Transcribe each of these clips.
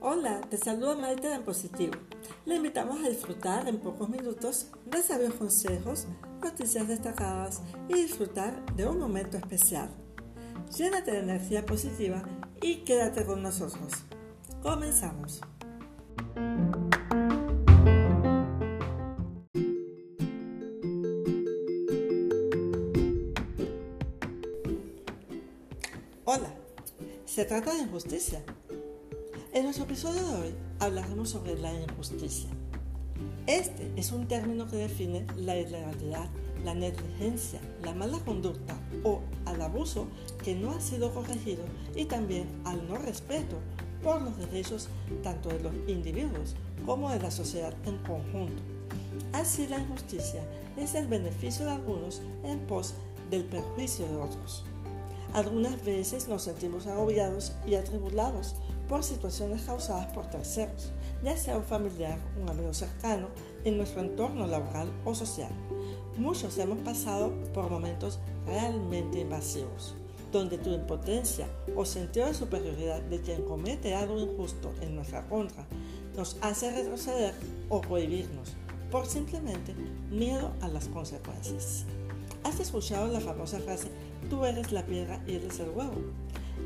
Hola, te saluda Maite en Positivo. Le invitamos a disfrutar en pocos minutos de sabios consejos, noticias destacadas y disfrutar de un momento especial. Llénate de energía positiva y quédate con nosotros. Comenzamos. Se trata de injusticia en nuestro episodio de hoy hablaremos sobre la injusticia. Este es un término que define la ilegalidad, la negligencia, la mala conducta o al abuso que no ha sido corregido y también al no respeto por los derechos tanto de los individuos como de la sociedad en conjunto. Así la injusticia es el beneficio de algunos en pos del perjuicio de otros. Algunas veces nos sentimos agobiados y atribulados por situaciones causadas por terceros, ya sea un familiar, un amigo cercano, en nuestro entorno laboral o social. Muchos hemos pasado por momentos realmente invasivos, donde tu impotencia o sentido de superioridad de quien comete algo injusto en nuestra contra nos hace retroceder o prohibirnos por simplemente miedo a las consecuencias. ¿Has escuchado la famosa frase, tú eres la piedra y eres el huevo?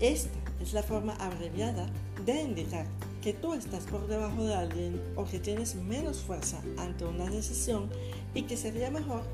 Esta es la forma abreviada de indicar que tú estás por debajo de alguien o que tienes menos fuerza ante una decisión y que sería mejor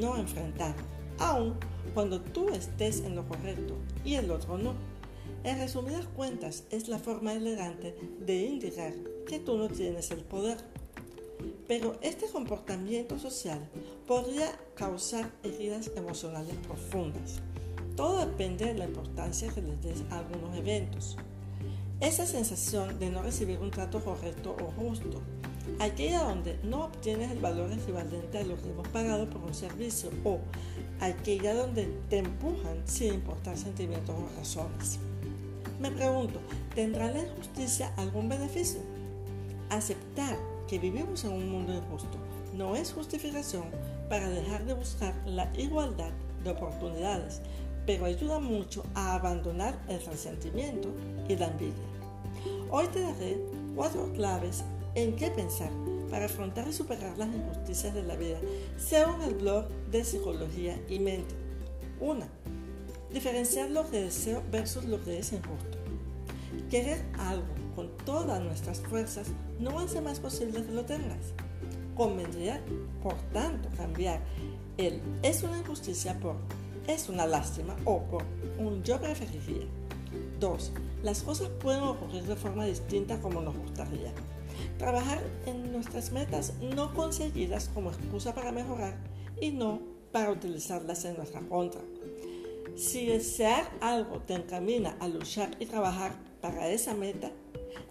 no enfrentar, aun cuando tú estés en lo correcto y el otro no. En resumidas cuentas, es la forma elegante de indicar que tú no tienes el poder. Pero este comportamiento social podría causar heridas emocionales profundas todo depende de la importancia que les des a algunos eventos. Esa sensación de no recibir un trato correcto o justo, aquella donde no obtienes el valor equivalente a lo que hemos pagado por un servicio o aquella donde te empujan sin importar sentimientos o razones. Me pregunto, ¿tendrá la injusticia algún beneficio? Aceptar que vivimos en un mundo injusto no es justificación para dejar de buscar la igualdad de oportunidades pero ayuda mucho a abandonar el resentimiento y la envidia. Hoy te daré cuatro claves en qué pensar para afrontar y superar las injusticias de la vida, según el blog de Psicología y Mente. 1. Diferenciar lo que deseo versus lo que es injusto. Querer algo con todas nuestras fuerzas no hace más posible que lo tengas. Convendría, por tanto, cambiar el es una injusticia por es una lástima o un yo preferiría. 2. Las cosas pueden ocurrir de forma distinta como nos gustaría. Trabajar en nuestras metas no conseguidas como excusa para mejorar y no para utilizarlas en nuestra contra. Si desear algo te encamina a luchar y trabajar para esa meta,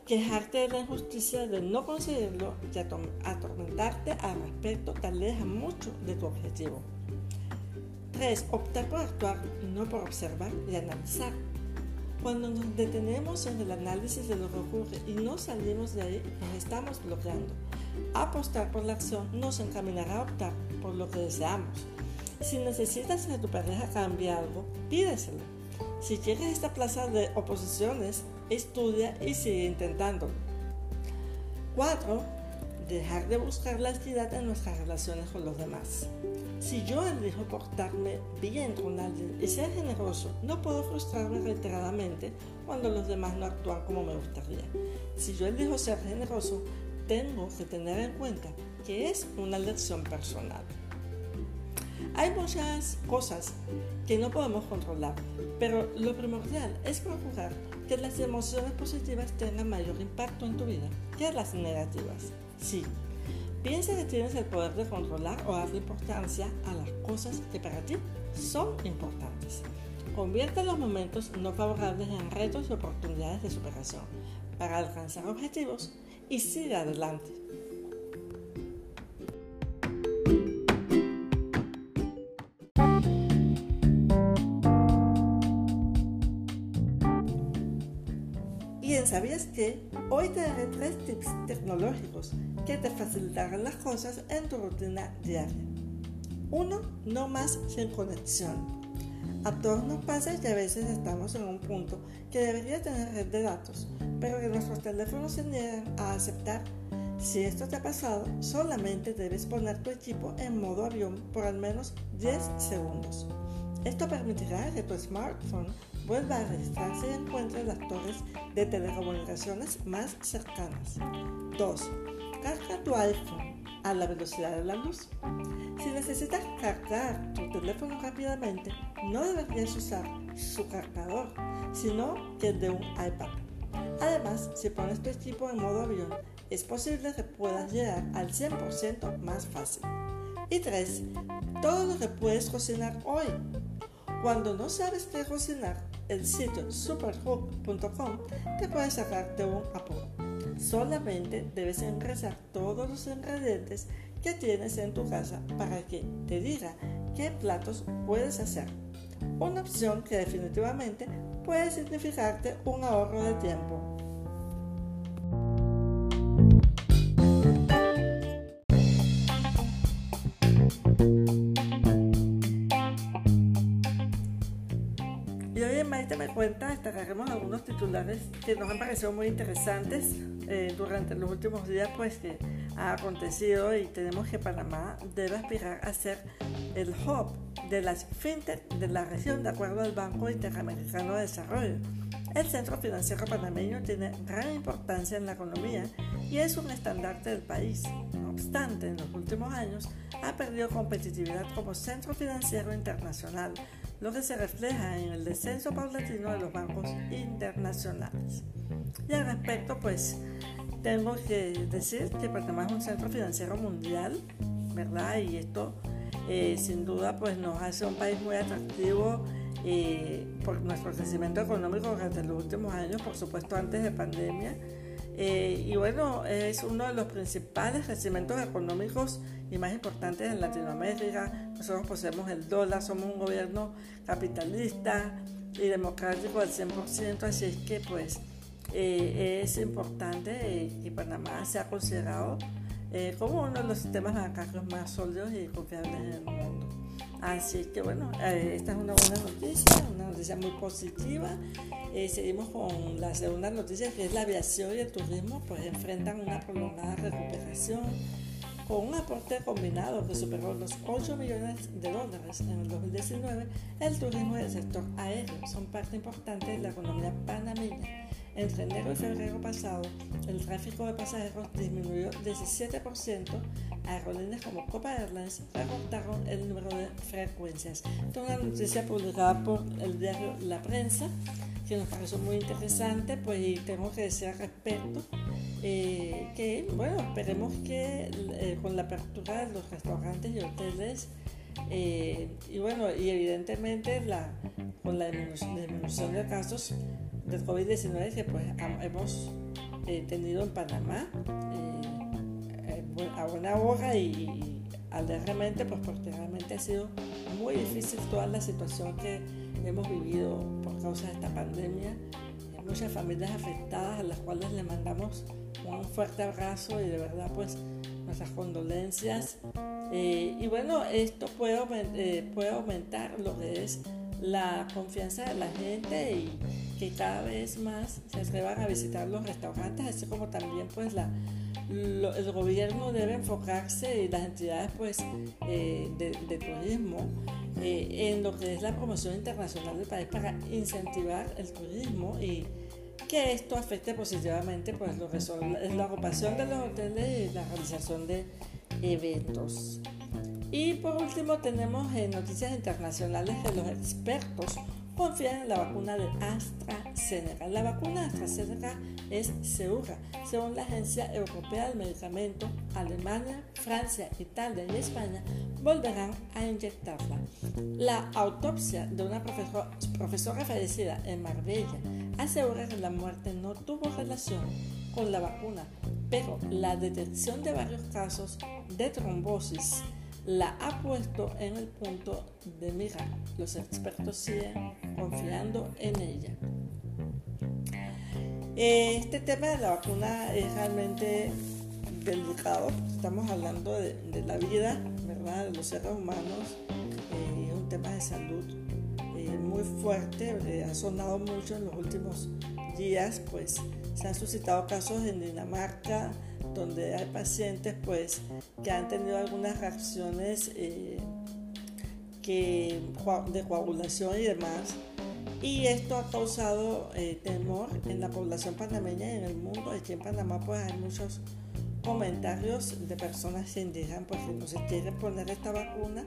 quejarte de la injusticia de no conseguirlo y atormentarte al respecto te aleja mucho de tu objetivo. 3. Optar por actuar y no por observar y analizar. Cuando nos detenemos en el análisis de lo que ocurre y no salimos de ahí, nos estamos bloqueando. Apostar por la acción nos encaminará a optar por lo que deseamos. Si necesitas que tu pareja cambie algo, pídeselo. Si quieres esta plaza de oposiciones, estudia y sigue intentándolo. 4. Dejar de buscar la equidad en nuestras relaciones con los demás. Si yo elijo portarme bien con alguien y ser generoso, no puedo frustrarme reiteradamente cuando los demás no actúan como me gustaría. Si yo elijo ser generoso, tengo que tener en cuenta que es una lección personal. Hay muchas cosas que no podemos controlar, pero lo primordial es procurar que las emociones positivas tengan mayor impacto en tu vida que las negativas. Sí, Piensa que tienes el poder de controlar o darle importancia a las cosas que para ti son importantes. Convierte los momentos no favorables en retos y oportunidades de superación para alcanzar objetivos y sigue adelante. ¿Sabías que hoy te daré tres tips tecnológicos que te facilitarán las cosas en tu rutina diaria? 1. No más sin conexión. A todos nos pasa que a veces estamos en un punto que debería tener red de datos, pero que nuestros teléfonos se niegan a aceptar. Si esto te ha pasado, solamente debes poner tu equipo en modo avión por al menos 10 segundos. Esto permitirá que tu smartphone vuelva a registrarse y encuentre las torres de telecomunicaciones más cercanas. 2. Carga tu iPhone a la velocidad de la luz. Si necesitas cargar tu teléfono rápidamente, no deberías usar su cargador, sino que el de un iPad. Además, si pones tu equipo en modo avión, es posible que puedas llegar al 100% más fácil. Y 3. Todo lo que puedes cocinar hoy. Cuando no sabes qué cocinar, el sitio superhook.com te puede sacar de un apuro. Solamente debes ingresar todos los ingredientes que tienes en tu casa para que te diga qué platos puedes hacer. Una opción que definitivamente puede significarte un ahorro de tiempo. Cuenta destacaremos algunos titulares que nos han parecido muy interesantes eh, durante los últimos días, pues que ha acontecido y tenemos que Panamá debe aspirar a ser el hub de las fintech de la región de acuerdo al Banco Interamericano de Desarrollo. El centro financiero panameño tiene gran importancia en la economía y es un estandarte del país. No obstante, en los últimos años ha perdido competitividad como centro financiero internacional, lo que se refleja en el descenso paulatino de los bancos internacionales. Y al respecto, pues tengo que decir que Panamá es un centro financiero mundial, ¿verdad? Y esto eh, sin duda pues nos hace un país muy atractivo eh, por nuestro crecimiento económico durante los últimos años, por supuesto antes de pandemia. Eh, y bueno, es uno de los principales crecimientos económicos y más importantes en Latinoamérica. Nosotros poseemos el dólar, somos un gobierno capitalista y democrático al 100%, así es que pues eh, es importante que Panamá sea considerado eh, como uno de los sistemas bancarios más sólidos y confiables en el mundo. Así que bueno, esta es una buena noticia, una noticia muy positiva. seguimos con la segunda noticia que es la aviación y el turismo, pues enfrentan una prolongada recuperación con un aporte combinado que superó los 8 millones de dólares en el 2019, el turismo y el sector aéreo son parte importante de la economía panameña entre enero y febrero pasado, el tráfico de pasajeros disminuyó 17%. Aerolíneas como Copa Airlines recortaron el número de frecuencias. Es una noticia publicada por el diario La Prensa que nos pareció muy interesante, pues y tengo que decir al respecto eh, que, bueno, esperemos que eh, con la apertura de los restaurantes y hoteles eh, y bueno, y evidentemente la, con la disminución de casos del COVID-19 que pues hemos eh, tenido en Panamá eh, a buena hora y, alegremente pues porque realmente ha sido muy difícil toda la situación que hemos vivido por causa de esta pandemia. Hay muchas familias afectadas a las cuales le mandamos un fuerte abrazo y de verdad pues nuestras condolencias. y bueno, esto puede, puede aumentar lo que es la confianza de la gente y que cada vez más se atrevan a visitar los restaurantes, así como también pues la, el gobierno debe enfocarse y las entidades pues eh, de, turismo eh, en lo que es la promoción internacional del país para incentivar el turismo y que esto afecte positivamente pues lo que son la ocupación de los hoteles y la realización de eventos. Y por último tenemos en noticias internacionales que los expertos confían en la vacuna de AstraZeneca. La vacuna AstraZeneca es segura. Según la Agencia Europea del Medicamento, Alemania, Francia, Italia y España volverán a inyectarla. La autopsia de una profesora fallecida en Marbella asegura que la muerte no tuvo relación con la vacuna, pero la detección de varios casos de trombosis la ha puesto en el punto de mira. Los expertos siguen confiando en ella. Este tema de la vacuna es realmente delicado, estamos hablando de, la vida, ¿verdad? De los seres humanos, eh, es un tema de salud eh, fuerte, eh, ha sonado mucho en los últimos días, pues se han suscitado casos en Dinamarca donde hay pacientes pues que han tenido algunas reacciones eh, que, de coagulación y demás y esto ha causado eh, temor en la población panameña y en el mundo. Aquí en Panamá pues hay muchos comentarios de personas indican pues que no se quieren poner esta vacuna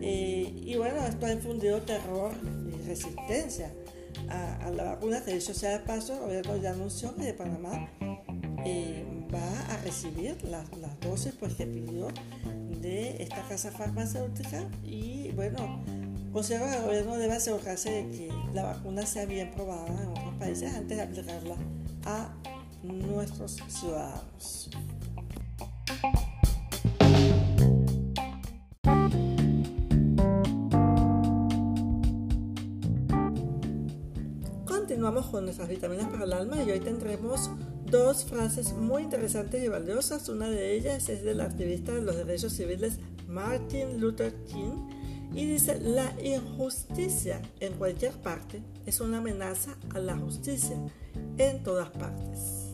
eh, y bueno esto ha infundido terror y resistencia a, la vacuna que dicho sea de paso el gobierno ya anunció que de Panamá eh, va a recibir las, dosis pues que pidió de esta casa farmacéutica y bueno considero que el gobierno debe asegurarse de que la vacuna sea bien probada en otros países antes de aplicarla a nuestros ciudadanos. Continuamos con nuestras vitaminas para el alma y hoy tendremos dos frases muy interesantes y valiosas. Una de ellas es del activista de los derechos civiles Martin Luther King y dice, la injusticia en cualquier parte es una amenaza a la justicia en todas partes.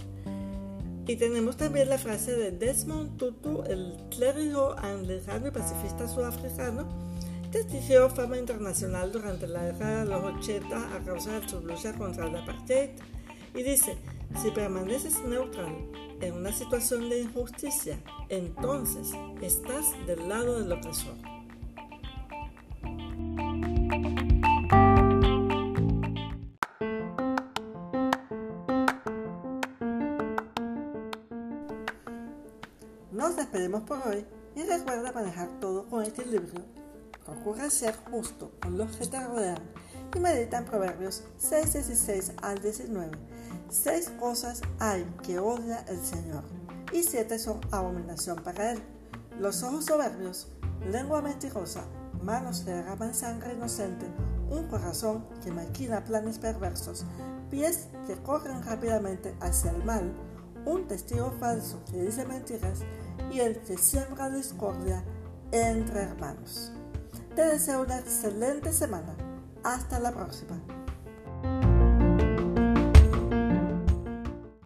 Y tenemos también la frase de Desmond Tutu, el clérigo anglicano y pacifista sudafricano, que adquirió fama internacional durante la década de los 80 a causa de su lucha contra el apartheid. Y dice, si permaneces neutral en una situación de injusticia, entonces estás del lado del opresor. Nos despedimos por hoy y recuerda manejar todo con equilibrio. Procura ser justo con los que te rodean y medita en Proverbios 6, 16 al 19. Seis cosas hay que odia el Señor y siete son abominación para él. Los ojos soberbios, lengua mentirosa, manos que derraman sangre inocente, un corazón que maquina planes perversos, pies que corren rápidamente hacia el mal, un testigo falso que dice mentiras y el que siembra discordia entre hermanos. Te deseo una excelente semana. Hasta la próxima.